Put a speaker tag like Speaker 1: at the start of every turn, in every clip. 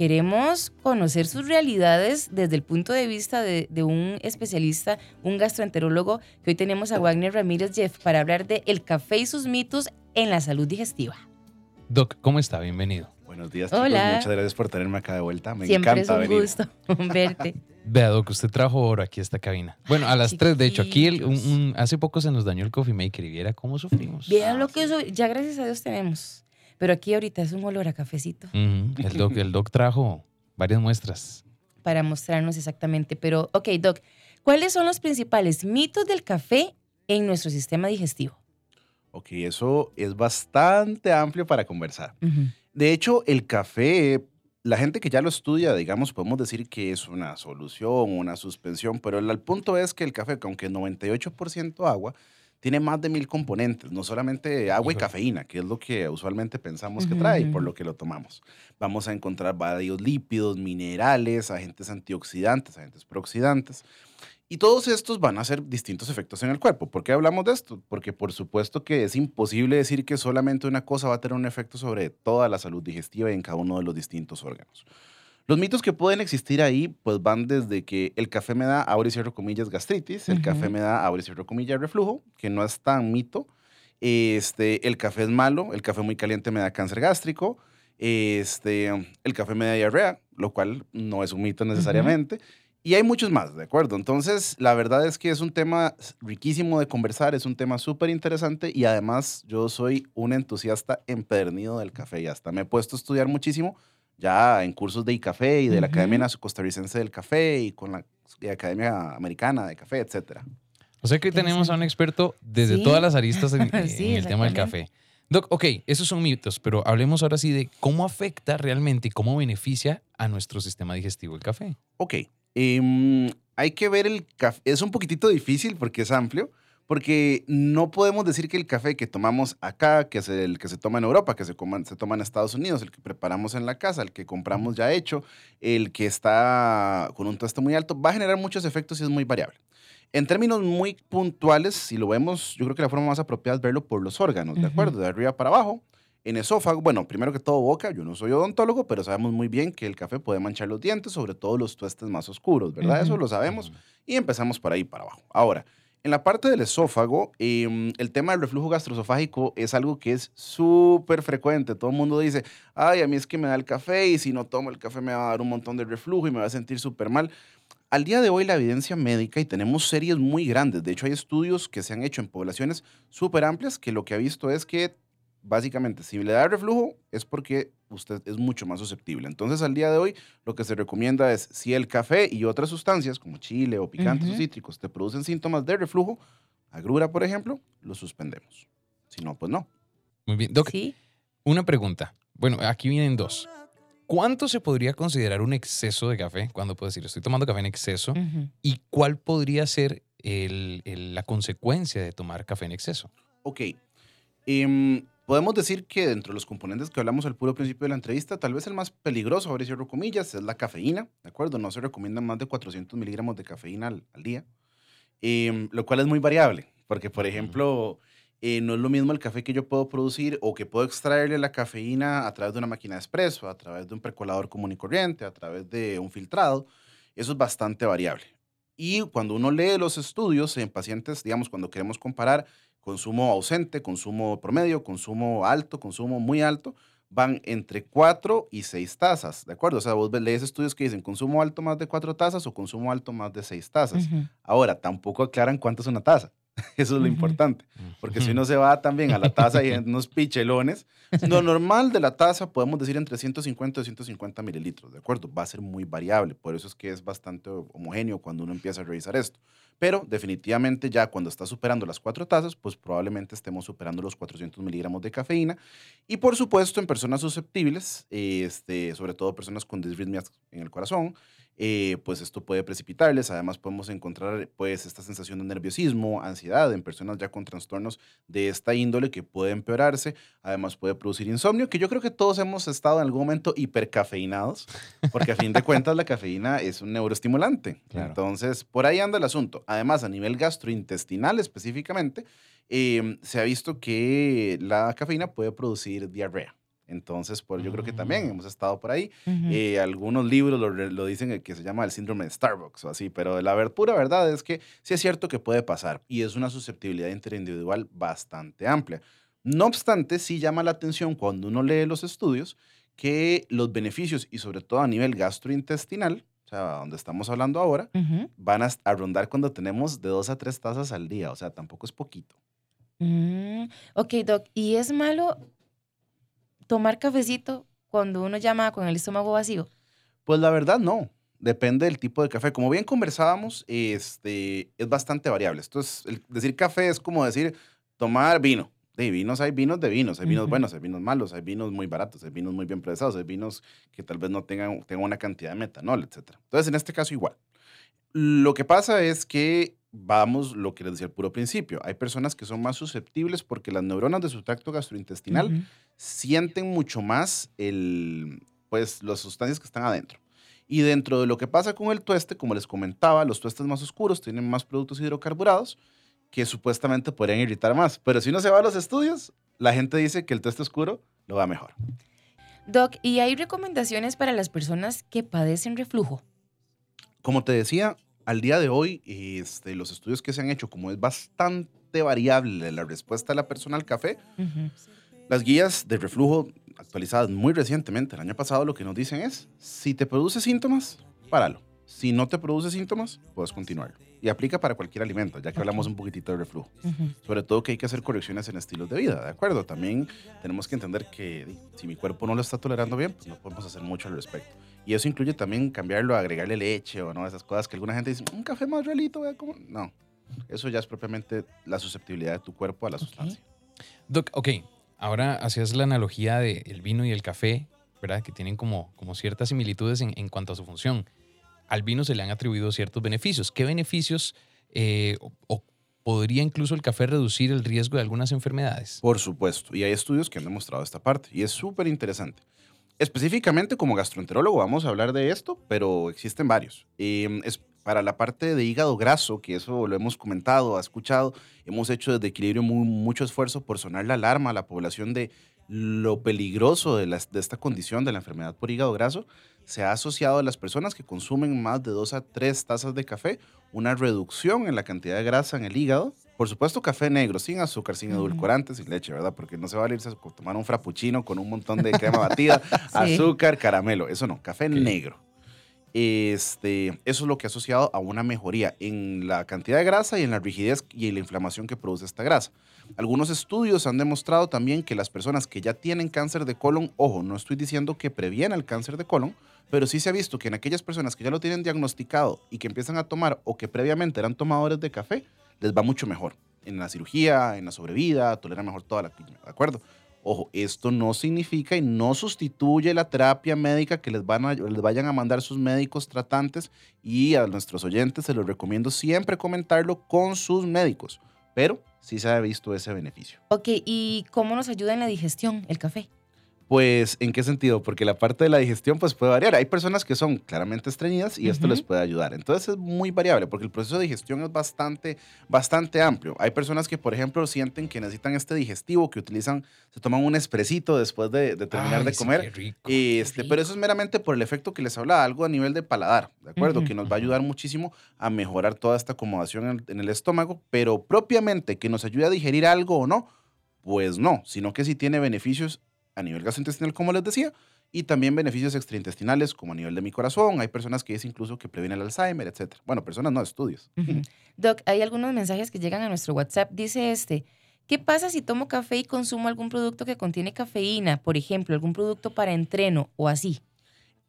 Speaker 1: queremos conocer sus realidades desde el punto de vista de, un especialista, un gastroenterólogo, que hoy tenemos a Wagner Ramírez Jeff para hablar de el café y sus mitos en la salud digestiva.
Speaker 2: Doc, ¿cómo está? Bienvenido.
Speaker 3: Buenos días, chicos. Hola. Muchas gracias por tenerme acá de vuelta. Me
Speaker 1: Siempre
Speaker 3: encanta
Speaker 1: es un gusto verte.
Speaker 2: Vea, Doc, usted trajo oro aquí a esta cabina. Bueno, a las tres, de hecho, aquí hace poco se nos dañó el coffee maker y viera cómo sufrimos.
Speaker 1: Vean lo que eso, ya gracias a Dios tenemos. Pero aquí ahorita es un olor a cafecito.
Speaker 2: el, doc, el doc trajo varias muestras.
Speaker 1: Para mostrarnos exactamente. Pero, ok, Doc, ¿cuáles son los principales mitos del café en nuestro sistema digestivo?
Speaker 3: Ok, eso es bastante amplio para conversar. De hecho, el café, la gente que ya lo estudia, digamos, podemos decir que es una solución, una suspensión, pero el, el punto es que el café, aunque es 98% agua, tiene más de mil componentes, no solamente agua y cafeína, que es lo que usualmente pensamos que trae, por lo que lo tomamos. Vamos a encontrar varios lípidos, minerales, agentes antioxidantes, agentes prooxidantes. Y todos estos van a hacer distintos efectos en el cuerpo. ¿Por qué hablamos de esto? Porque por supuesto que es imposible decir que solamente una cosa va a tener un efecto sobre toda la salud digestiva y en cada uno de los distintos órganos. Los mitos que pueden existir ahí, pues van desde que el café me da, abre y cierro comillas, gastritis, el café me da, abre y cierro comillas, reflujo, que no es tan mito. Este, el café es malo, el café muy caliente me da cáncer gástrico, este, el café me da diarrea, lo cual no es un mito necesariamente. Y hay muchos más, ¿de acuerdo? Entonces, la verdad es que es un tema riquísimo de conversar, es un tema súper interesante y además yo soy un entusiasta empedernido del café y hasta me he puesto a estudiar muchísimo ya en cursos de café y de la Academia Costarricense del Café y con la Academia Americana de Café, etcétera.
Speaker 2: O sea que tenemos a un experto desde todas las aristas en, el tema del café. Doc, ok, esos son mitos, pero hablemos ahora sí de cómo afecta realmente y cómo beneficia a nuestro sistema digestivo el café.
Speaker 3: Ok, em, hay que ver el café. Es un poquitito difícil porque es amplio, porque no podemos decir que el café que tomamos acá, que es el que se toma en Europa, que se, se toma en Estados Unidos, el que preparamos en la casa, el que compramos ya hecho, el que está con un tueste muy alto, va a generar muchos efectos y es muy variable. En términos muy puntuales, si lo vemos, yo creo que la forma más apropiada es verlo por los órganos, ¿de acuerdo? De arriba para abajo. En esófago, bueno, primero que todo boca, yo no soy odontólogo, pero sabemos muy bien que el café puede manchar los dientes, sobre todo los tuestes más oscuros, ¿verdad? Eso lo sabemos. Y empezamos por ahí para abajo. Ahora, en la parte del esófago, em, el tema del reflujo gastroesofágico es algo que es súper frecuente. Todo el mundo dice, ay, a mí es que me da el café y si no tomo el café me va a dar un montón de reflujo y me va a sentir súper mal. Al día de hoy la evidencia médica, y tenemos series muy grandes, de hecho hay estudios que se han hecho en poblaciones súper amplias que lo que ha visto es que básicamente, si le da reflujo es porque usted es mucho más susceptible. Entonces, al día de hoy, lo que se recomienda es, si el café y otras sustancias como chile o picantes o cítricos te producen síntomas de reflujo, agrura, por ejemplo, lo suspendemos. Si no, pues no.
Speaker 2: Muy bien. Doc, una pregunta. Bueno, aquí vienen dos. ¿Cuánto se podría considerar un exceso de café? Cuando puedo decir, estoy tomando café en exceso. ¿Y cuál podría ser la consecuencia de tomar café en exceso?
Speaker 3: Ok. Em, Podemos decir que dentro de los componentes que hablamos al puro principio de la entrevista, tal vez el más peligroso, ahora cierro comillas, es la cafeína, ¿de acuerdo? No se recomiendan más de 400 miligramos de cafeína al, día, em, lo cual es muy variable, porque por ejemplo, eh, no es lo mismo el café que yo puedo producir o que puedo extraerle la cafeína a través de una máquina de espresso, a través de un percolador común y corriente, a través de un filtrado. Eso es bastante variable. Y cuando uno lee los estudios en pacientes, digamos, cuando queremos comparar consumo ausente, consumo promedio, consumo alto, consumo muy alto, van entre 4 y 6 tazas, ¿de acuerdo? O sea, vos lees estudios que dicen consumo alto más de 4 tazas o consumo alto más de 6 tazas. Ahora, tampoco aclaran cuánto es una taza. Eso es lo importante, porque si uno se va también a la taza y unos pichelones, lo normal de la taza podemos decir entre 150 y 250 mililitros, ¿de acuerdo? Va a ser muy variable, por eso es que es bastante homogéneo cuando uno empieza a revisar esto. Pero definitivamente ya cuando está superando las cuatro tazas, pues probablemente estemos superando los 400 miligramos de cafeína. Y por supuesto en personas susceptibles, este, sobre todo personas con disritmias en el corazón, eh, pues esto puede precipitarles. Además podemos encontrar pues esta sensación de nerviosismo, ansiedad en personas ya con trastornos de esta índole que puede empeorarse. Además puede producir insomnio, que yo creo que todos hemos estado en algún momento hipercafeinados, porque a fin de cuentas la cafeína es un neuroestimulante. Entonces, por ahí anda el asunto. Además, a nivel gastrointestinal específicamente, em, se ha visto que la cafeína puede producir diarrea. Entonces, pues yo creo que también
Speaker 2: Mm.
Speaker 3: hemos estado por ahí. Eh, algunos libros lo, lo dicen que se llama el síndrome de Starbucks o así, pero la ver- pura verdad es que sí es cierto que puede pasar y es una susceptibilidad interindividual bastante amplia. No obstante, sí llama la atención cuando uno lee los estudios que los beneficios y sobre todo a nivel gastrointestinal, o sea, donde estamos hablando ahora, van a, a rondar cuando tenemos de dos a tres tazas al día, o sea, tampoco es poquito.
Speaker 1: Mm, ok, Doc, ¿y es malo tomar cafecito cuando uno llama con el estómago vacío?
Speaker 3: Pues la verdad no, depende del tipo de café. Como bien conversábamos, este, es bastante variable. Esto es, el- decir café es como decir tomar vino. De vinos hay vinos de vinos, hay vinos buenos, hay vinos malos, hay vinos muy baratos, hay vinos muy bien procesados, hay vinos que tal vez no tengan, tengan una cantidad de metanol, etc. Entonces, en este caso igual. Lo que pasa es que vamos, lo que les decía al puro principio, hay personas que son más susceptibles porque las neuronas de su tracto gastrointestinal sienten mucho más el, pues, las sustancias que están adentro. Y dentro de lo que pasa con el tueste, como les comentaba, los tuestes más oscuros tienen más productos hidrocarburados que supuestamente podrían irritar más. Pero si uno se va a los estudios, la gente dice que el tueste oscuro lo va mejor.
Speaker 1: Doc, ¿y hay recomendaciones para las personas que padecen reflujo?
Speaker 3: Como te decía, al día de hoy, este, los estudios que se han hecho, como es bastante variable la respuesta de la persona al café. Las guías de reflujo actualizadas muy recientemente, el año pasado, lo que nos dicen es, si te produce síntomas, páralo. Si no te produce síntomas, puedes continuar. Y aplica para cualquier alimento, ya que hablamos un poquitito de reflujo. Sobre todo que hay que hacer correcciones en estilos de vida, ¿de acuerdo? También tenemos que entender que si mi cuerpo no lo está tolerando bien, pues no podemos hacer mucho al respecto. Y eso incluye también cambiarlo, agregarle leche o no, esas cosas que alguna gente dice, un café más realito, vea cómo-". No, eso ya es propiamente la susceptibilidad de tu cuerpo a la sustancia.
Speaker 2: Doc, ok, ahora hacías la analogía del vino y el café, ¿verdad? Que tienen como, como ciertas similitudes en, en cuanto a su función. Al vino se le han atribuido ciertos beneficios. ¿Qué beneficios eh, o, o podría incluso el café reducir el riesgo de algunas enfermedades?
Speaker 3: Por supuesto, y hay estudios que han demostrado esta parte, y es súper interesante. Específicamente como gastroenterólogo vamos a hablar de esto, pero existen varios. Eh, es para la parte de hígado graso, que eso lo hemos comentado, ha escuchado, hemos hecho desde equilibrio muy- mucho esfuerzo por sonar la alarma a la población de lo peligroso de, las- de esta condición de la enfermedad por hígado graso. Se ha asociado a las personas que consumen más de dos a tres tazas de café una reducción en la cantidad de grasa en el hígado. Por supuesto, café negro, sin azúcar, sin edulcorantes, sin leche, ¿verdad? Porque no se va a irse a tomar un frappuccino con un montón de crema batida,
Speaker 1: Sí.
Speaker 3: azúcar, caramelo. Eso no, café negro. Este, eso es lo que ha asociado a una mejoría en la cantidad de grasa y en la rigidez y en la inflamación que produce esta grasa. Algunos estudios han demostrado también que las personas que ya tienen cáncer de colon, ojo, no estoy diciendo que previene el cáncer de colon, pero sí se ha visto que en aquellas personas que ya lo tienen diagnosticado y que empiezan a tomar o que previamente eran tomadores de café, les va mucho mejor. En la cirugía, en la sobrevida, toleran mejor toda la quimio, ¿de acuerdo? Ojo, esto no significa y no sustituye la terapia médica que les, van a, les vayan a mandar sus médicos tratantes y a nuestros oyentes se los recomiendo siempre comentarlo con sus médicos, pero sí se ha visto ese beneficio.
Speaker 1: Ok, ¿y cómo nos ayuda en la digestión el café?
Speaker 3: Pues, ¿en qué sentido? Porque la parte de la digestión pues puede variar. Hay personas que son claramente estreñidas y esto les puede ayudar. Entonces es muy variable porque el proceso de digestión es bastante, bastante amplio. Hay personas que, por ejemplo, sienten que necesitan este digestivo, que utilizan, se toman un expresito después de, de terminar
Speaker 2: Ay,
Speaker 3: de comer.
Speaker 2: qué rico,
Speaker 3: Y este, pero eso es meramente por el efecto que les habla, algo a nivel de paladar, ¿de acuerdo? Que nos va a ayudar muchísimo a mejorar toda esta acomodación en, en el estómago, pero propiamente que nos ayude a digerir algo o no, pues no, sino que sí tiene beneficios a nivel gastrointestinal, como les decía, y también beneficios extraintestinales, como a nivel de mi corazón. Hay personas que dicen incluso que previene el Alzheimer, etc. Bueno, personas no, estudios.
Speaker 1: Doc, hay algunos mensajes que llegan a nuestro WhatsApp. Dice este, ¿qué pasa si tomo café y consumo algún producto que contiene cafeína? Por ejemplo, algún producto para entreno o así.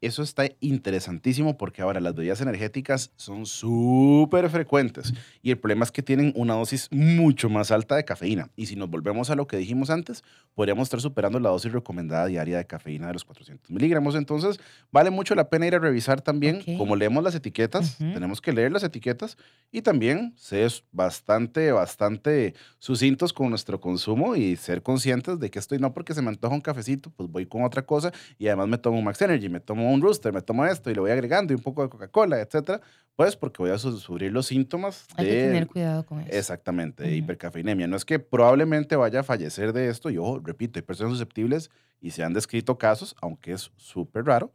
Speaker 3: Eso está interesantísimo porque ahora las bebidas energéticas son súper frecuentes y el problema es que tienen una dosis mucho más alta de cafeína. Y si nos volvemos a lo que dijimos antes, podríamos estar superando la dosis recomendada diaria de cafeína de los 400 miligramos. Entonces, vale mucho la pena ir a revisar también,
Speaker 1: Ok.
Speaker 3: como leemos las etiquetas, tenemos que leer las etiquetas y también ser bastante, bastante sucintos con nuestro consumo y ser conscientes de que estoy no porque se me antoja un cafecito, pues voy con otra cosa y además me tomo un Max Energy, me tomo tomo un rooster, me tomo esto y le voy agregando y un poco de Coca-Cola, etcétera, pues porque voy a sufrir los síntomas
Speaker 1: Hay
Speaker 3: de...
Speaker 1: que tener cuidado con eso.
Speaker 3: Exactamente, de
Speaker 1: Ujú.
Speaker 3: hipercafeinemia. No es que probablemente vaya a fallecer de esto, yo repito, hay personas susceptibles y se han descrito casos, aunque es súper raro,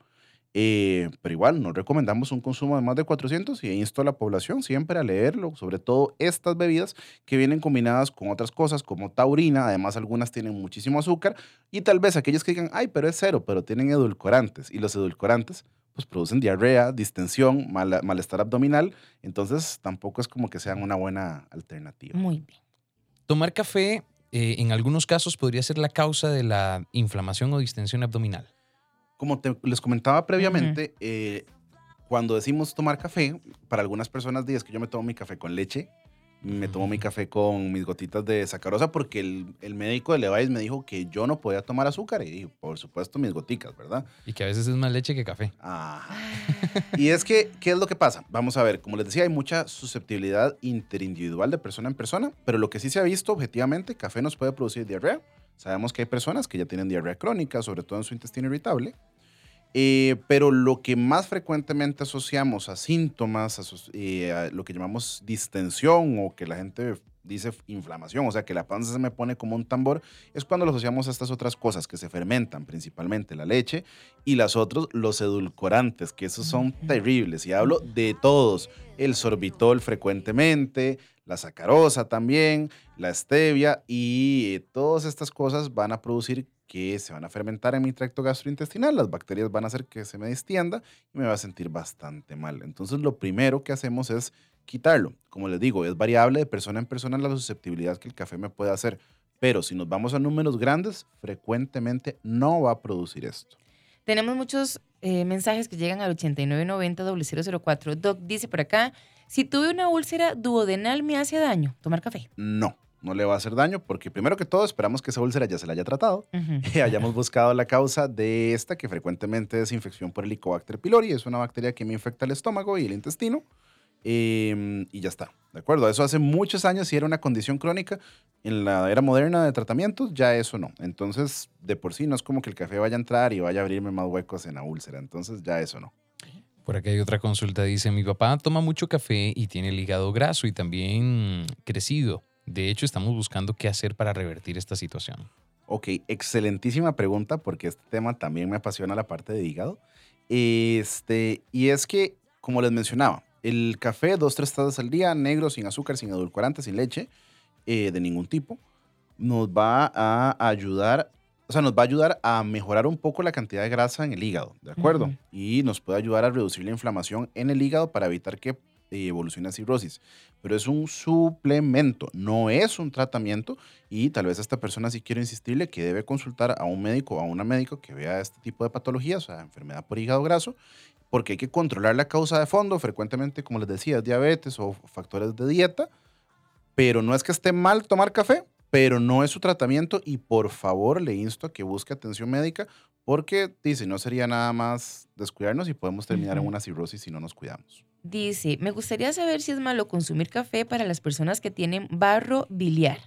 Speaker 3: eh, pero igual no recomendamos un consumo de más de 400 y insto a la población siempre a leerlo, sobre todo estas bebidas que vienen combinadas con otras cosas como taurina, además algunas tienen muchísimo azúcar y tal vez aquellos que digan, ay, pero es cero, pero tienen edulcorantes y los edulcorantes pues producen diarrea, distensión, mala- malestar abdominal, entonces tampoco es como que sean una buena alternativa.
Speaker 1: Muy bien.
Speaker 2: Tomar café eh, en algunos casos podría ser la causa de la inflamación o distensión abdominal.
Speaker 3: Como te- les comentaba previamente, eh, cuando decimos tomar café, para algunas personas dicen que yo me tomo mi café con leche, me tomo mi
Speaker 2: Ujú.
Speaker 3: café con mis gotitas de sacarosa porque el, el médico de Levi's me dijo que yo no podía tomar azúcar y por supuesto mis goticas, ¿verdad?
Speaker 2: Y que a veces es más leche que café.
Speaker 3: Ajá. Y es que, ¿qué es lo que pasa? Vamos a ver, como les decía, hay mucha susceptibilidad interindividual de persona en persona, pero lo que sí se ha visto objetivamente, café nos puede producir diarrea. Sabemos que hay personas que ya tienen diarrea crónica, sobre todo en su intestino irritable. Eh, pero lo que más frecuentemente asociamos a síntomas, eh, a lo que llamamos distensión o que la gente dice inflamación, o sea, que la panza se me pone como un tambor, es cuando lo asociamos a estas otras cosas que se fermentan, principalmente la leche y las otros, los edulcorantes, que esos son terribles. Y hablo de todos, el sorbitol frecuentemente, la sacarosa también, la stevia y eh, todas estas cosas van a producir que se van a fermentar en mi tracto gastrointestinal, las bacterias van a hacer que se me distienda y me va a sentir bastante mal. Entonces lo primero que hacemos es quitarlo. Como les digo, es variable de persona en persona la susceptibilidad que el café me puede hacer, pero si nos vamos a números grandes, frecuentemente no va a producir esto.
Speaker 1: Tenemos muchos eh, mensajes que llegan al 8990-004. Doc dice por acá, si tuve una úlcera duodenal me hace daño tomar café.
Speaker 3: No, no le va a hacer daño porque primero que todo esperamos que esa úlcera ya se la haya tratado y hayamos buscado la causa de esta, que frecuentemente es infección por Helicobacter pylori. Es una bacteria que me infecta el estómago y el intestino. em, y ya está. ¿De acuerdo? Eso hace muchos años, si era una condición crónica, en la era moderna de tratamientos, ya eso no. Entonces, de por sí, no es como que el café vaya a entrar y vaya a abrirme más huecos en la úlcera. Entonces, ya eso no.
Speaker 2: Por acá hay otra consulta. Dice, mi papá toma mucho café y tiene el hígado graso y también crecido. De hecho, estamos buscando qué hacer para revertir esta situación.
Speaker 3: Ok, excelentísima pregunta porque este tema también me apasiona la parte de hígado. Este, y es que, como les mencionaba, el café, dos, tres tazas al día, negro, sin azúcar, sin edulcorante, sin leche, eh, de ningún tipo, nos va a ayudar, o sea, nos va a ayudar a mejorar un poco la cantidad de grasa en el hígado, ¿de acuerdo? Y nos puede ayudar a reducir la inflamación en el hígado para evitar que eh, evolucione a cirrosis. Pero es un suplemento, no es un tratamiento y tal vez esta persona sí quiero insistirle que debe consultar a un médico o a una médico que vea este tipo de patologías, o sea, enfermedad por hígado graso, porque hay que controlar la causa de fondo, frecuentemente, como les decía, es diabetes o factores de dieta, pero no es que esté mal tomar café, pero no es su tratamiento y por favor le insto a que busque atención médica porque dice, no sería nada más descuidarnos y podemos terminar en una cirrosis si no nos cuidamos.
Speaker 1: Dice, me gustaría saber si es malo consumir café para las personas que tienen barro biliar.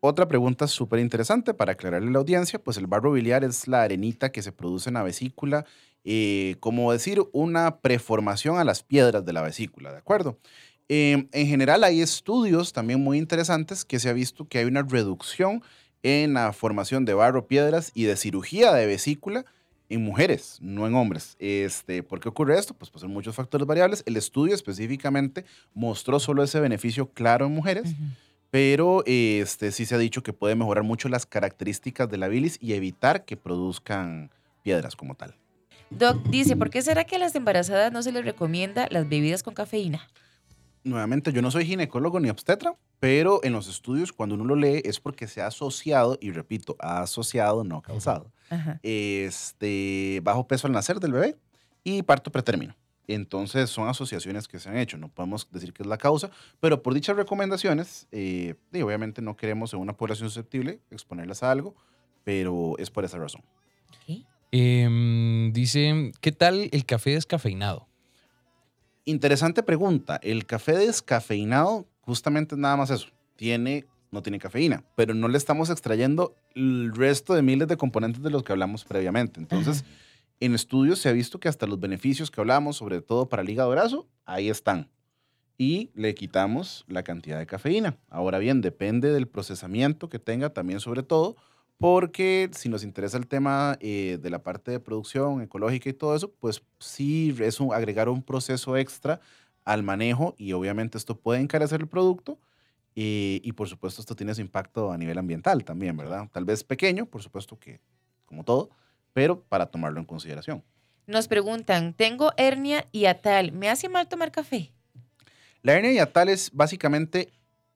Speaker 3: Otra pregunta súper interesante para aclararle a la audiencia, pues el barro biliar es la arenita que se produce en la vesícula, eh, como decir, una preformación a las piedras de la vesícula, ¿de acuerdo? Eh, en general hay estudios también muy interesantes que se ha visto que hay una reducción en la formación de barro, piedras y de cirugía de vesícula en mujeres, no en hombres. Este, ¿Por qué ocurre esto? Pues, pues son muchos factores variables. El estudio específicamente mostró solo ese beneficio claro en mujeres pero este, sí se ha dicho que puede mejorar mucho las características de la bilis y evitar que produzcan piedras como tal.
Speaker 1: Doc dice, ¿por qué será que a las embarazadas no se les recomienda las bebidas con cafeína?
Speaker 3: Nuevamente, yo no soy ginecólogo ni obstetra, pero en los estudios, cuando uno lo lee, es porque se ha asociado, y repito, ha asociado, no causado,
Speaker 1: Ajá.
Speaker 3: este, bajo peso al nacer del bebé y parto pretérmino. Entonces, son asociaciones que se han hecho. No podemos decir que es la causa, pero por dichas recomendaciones, eh, y obviamente no queremos en una población susceptible exponerlas a algo, pero es por esa razón.
Speaker 2: Em, dice, ¿qué tal el café descafeinado?
Speaker 3: Interesante pregunta. El café descafeinado justamente es nada más eso. Tiene, no tiene cafeína, pero no le estamos extrayendo el resto de miles de componentes de los que hablamos previamente. Entonces, En estudios se ha visto que hasta los beneficios que hablamos, sobre todo para el hígado graso, ahí están. Y le quitamos la cantidad de cafeína. Ahora bien, depende del procesamiento que tenga también sobre todo, porque si nos interesa el tema eh, de la parte de producción ecológica y todo eso, pues sí es un, agregar un proceso extra al manejo y obviamente esto puede encarecer el producto y, y, por supuesto esto tiene su impacto a nivel ambiental también, ¿verdad? Tal vez pequeño, por supuesto que como todo, pero para tomarlo en consideración.
Speaker 1: Nos preguntan, tengo hernia y atal, ¿me hace mal tomar café?
Speaker 3: La hernia y atal es básicamente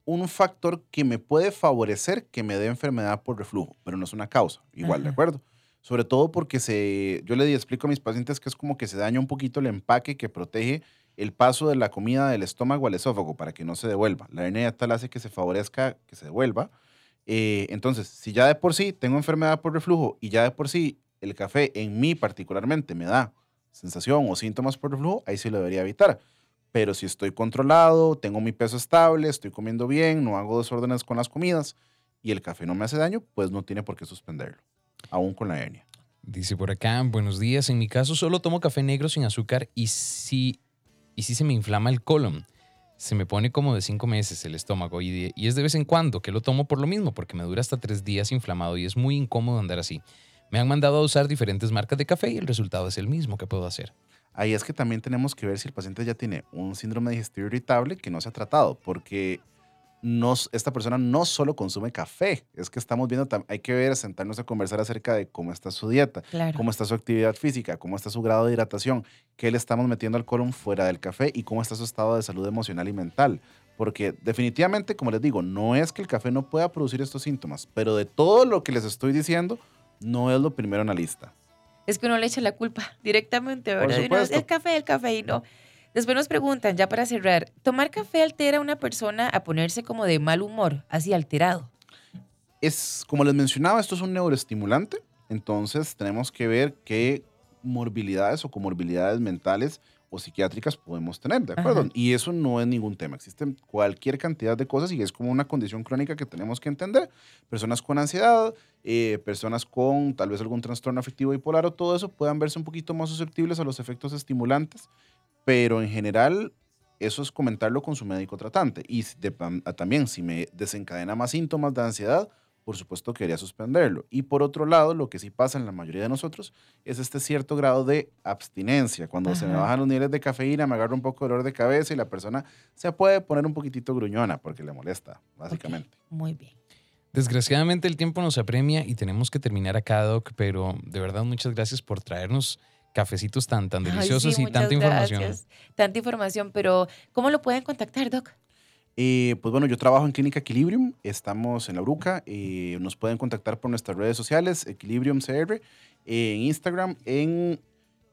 Speaker 3: un factor que me puede favorecer que me dé enfermedad por reflujo, pero no es una causa, igual, ¿de acuerdo? Sobre todo porque se, yo le explico a mis pacientes que es como que se daña un poquito el empaque que protege el paso de la comida del estómago al esófago para que no se devuelva. La hernia y atal hace que se favorezca que se devuelva. Eh, entonces, si ya de por sí tengo enfermedad por reflujo y ya de por sí el café en mí particularmente me da sensación o síntomas por reflujo, ahí sí lo debería evitar. Pero si estoy controlado, tengo mi peso estable, estoy comiendo bien, no hago desórdenes con las comidas y el café no me hace daño, pues no tiene por qué suspenderlo, aún con la hernia.
Speaker 2: Dice por acá, buenos días, en mi caso solo tomo café negro sin azúcar y si, y si se me inflama el colon. Se me pone como de cinco meses el estómago y, y es de vez en cuando que lo tomo por lo mismo, porque me dura hasta tres días inflamado y es muy incómodo andar así. Me han mandado a usar diferentes marcas de café y el resultado es el mismo que puedo hacer.
Speaker 3: Ahí es que también tenemos que ver si el paciente ya tiene un síndrome digestivo irritable que no se ha tratado, porque esta persona no solo consume café, es que estamos viendo, hay que ver, sentarnos a conversar acerca de cómo está su dieta, cómo está su actividad física, cómo está su grado de hidratación, qué le estamos metiendo al colon fuera del café y cómo está su estado de salud emocional y mental. Porque definitivamente, como les digo, no es que el café no pueda producir estos síntomas, pero de todo lo que les estoy diciendo, no es lo primero en la lista.
Speaker 1: Es que uno le echa la culpa directamente, ¿verdad? el café, el café y no. Después nos preguntan, ya para cerrar, ¿tomar café altera a una persona a ponerse como de mal humor, así alterado?
Speaker 3: Es, como les mencionaba, esto es un neuroestimulante, entonces tenemos que ver qué morbilidades o comorbilidades mentales o psiquiátricas podemos tener, ¿de acuerdo? Y eso no es ningún tema. Existen cualquier cantidad de cosas y es como una condición crónica que tenemos que entender. Personas con ansiedad, eh, personas con tal vez algún trastorno afectivo bipolar o todo eso puedan verse un poquito más susceptibles a los efectos estimulantes, pero en general eso es comentarlo con su médico tratante. Y también si me desencadena más síntomas de ansiedad, por supuesto quería suspenderlo. Y por otro lado, lo que sí pasa en la mayoría de nosotros es este cierto grado de abstinencia. Cuando se me bajan los niveles de cafeína, me agarra un poco de dolor de cabeza y la persona se puede poner un poquitito gruñona porque le molesta, básicamente.
Speaker 1: Muy bien.
Speaker 2: Desgraciadamente el tiempo nos apremia y tenemos que terminar acá, Doc, pero de verdad muchas gracias por traernos cafecitos tan, tan deliciosos y tanta información.
Speaker 1: Tanta información, pero ¿cómo lo pueden contactar, Doc?
Speaker 3: Pues bueno, yo trabajo en Clínica Equilibrium, estamos en La Bruca, nos pueden contactar por nuestras redes sociales, Equilibrium CR, en Instagram, en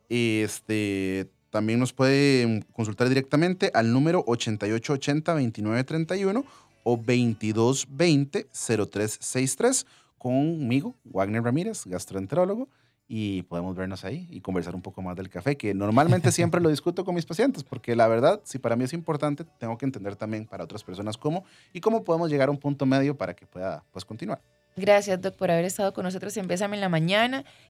Speaker 3: este, también nos pueden consultar directamente al número 8880-2931 o 2220-0363 conmigo, Wagner Ramírez, gastroenterólogo y podemos vernos ahí y conversar un poco más del café, que normalmente siempre lo discuto con mis pacientes, porque la verdad, si para mí es importante, tengo que entender también para otras personas cómo y cómo podemos llegar a un punto medio para que pueda pues, continuar.
Speaker 1: Gracias, Doc, por haber estado con nosotros en en la Mañana.